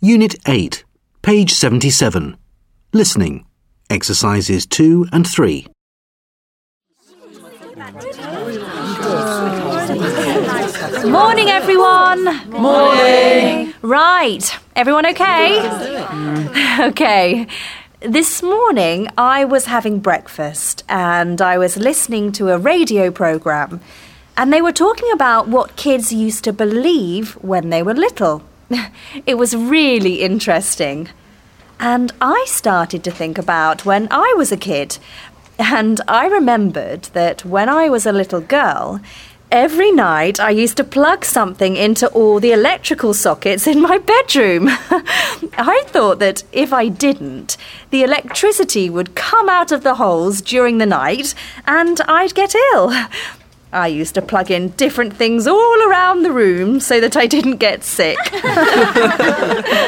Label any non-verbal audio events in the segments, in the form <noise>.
Unit 8, page 77. Listening. Exercises 2 and 3. Morning, everyone. Morning. Right. Everyone okay? Mm. okay. This morning, I was having breakfast and I was listening to a radio program, and they were talking about what kids used to believe when they were little. <laughs> It was really interesting. And I started to think about when I was a kid. And I remembered that when I was a little girl, every night I used to plug something into all the electrical sockets in my bedroom. <laughs> I thought that if I didn't, the electricity would come out of the holes during the night and I'd get ill. I used to plug in different things all around the room so that I didn't get sick. <laughs>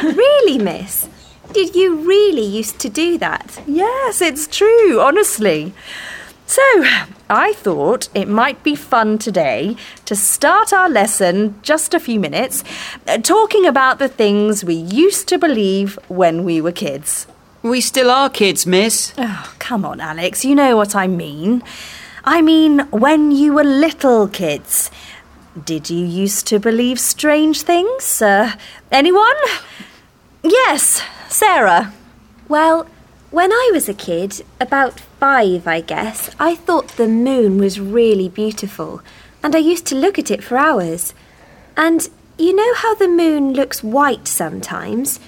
Really, miss? Did you really used to do that? Yes, it's true, honestly. So, I thought it might be fun today to start our lesson just a few minutes uh, talking about the things we used to believe when we were kids. We still are kids, miss. Oh, come on, Alex, you know what I mean. I mean, when you were little kids. Did you used to believe strange things? Uh, anyone? Yes, Sarah. Well, when I was a kid, about five, I guess, I thought the moon was really beautiful, and I used to look at it for hours. And you know how the moon looks white sometimes?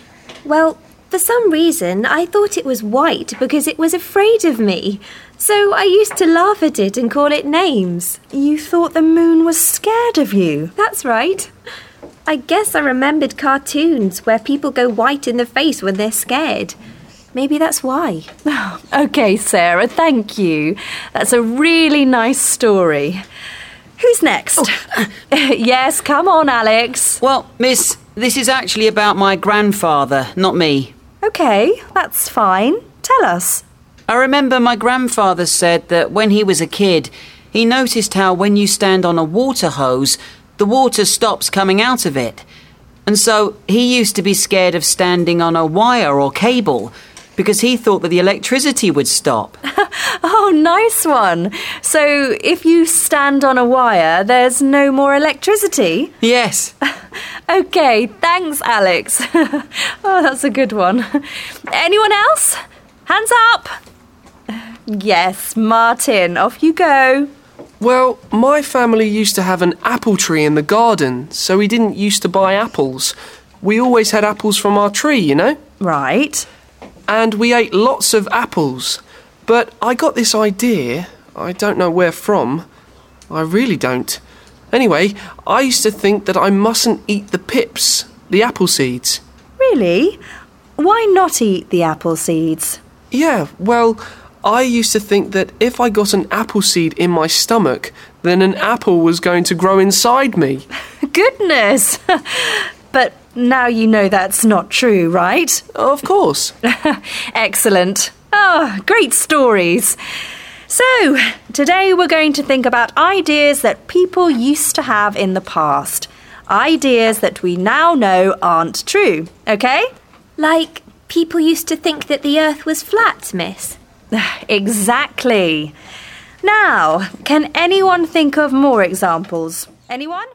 Well, for some reason, I thought it was white because it was afraid of me. So I used to laugh at it and call it names. You thought the moon was scared of you. That's right. I guess I remembered cartoons where people go white in the face when they're scared. Maybe that's why. <laughs> Okay, Sarah, thank you. That's a really nice story. Who's next? Oh. <laughs> yes, come on, Alex. Well, miss, this is actually about my grandfather, not me. Okay, that's fine. Tell us. I remember my grandfather said that when he was a kid, he noticed how when you stand on a water hose, the water stops coming out of it. And so he used to be scared of standing on a wire or cable because he thought that the electricity would stop. <laughs> <laughs> Oh, nice one. So if you stand on a wire, there's no more electricity? yes. <laughs> Okay, thanks, Alex. <laughs> oh, that's a good one. Anyone else? Hands up. Yes, Martin, off you go. Well, my family used to have an apple tree in the garden, so we didn't used to buy apples. We always had apples from our tree, you know? Right. And we ate lots of apples. But I got this idea, I don't know where from. I really don't. Anyway, I used to think that I mustn't eat the pips, the apple seeds. Really? Why not eat the apple seeds? Yeah, well, I used to think that if I got an apple seed in my stomach, then an apple was going to grow inside me. <laughs> Goodness! <laughs> but now you know that's not true, right? Of course. <laughs> Excellent. Oh, great stories. So, today we're going to think about ideas that people used to have in the past. Ideas that we now know aren't true, okay? Like, people used to think that the earth was flat, miss. <sighs> Exactly. Now, can anyone think of more examples? Anyone?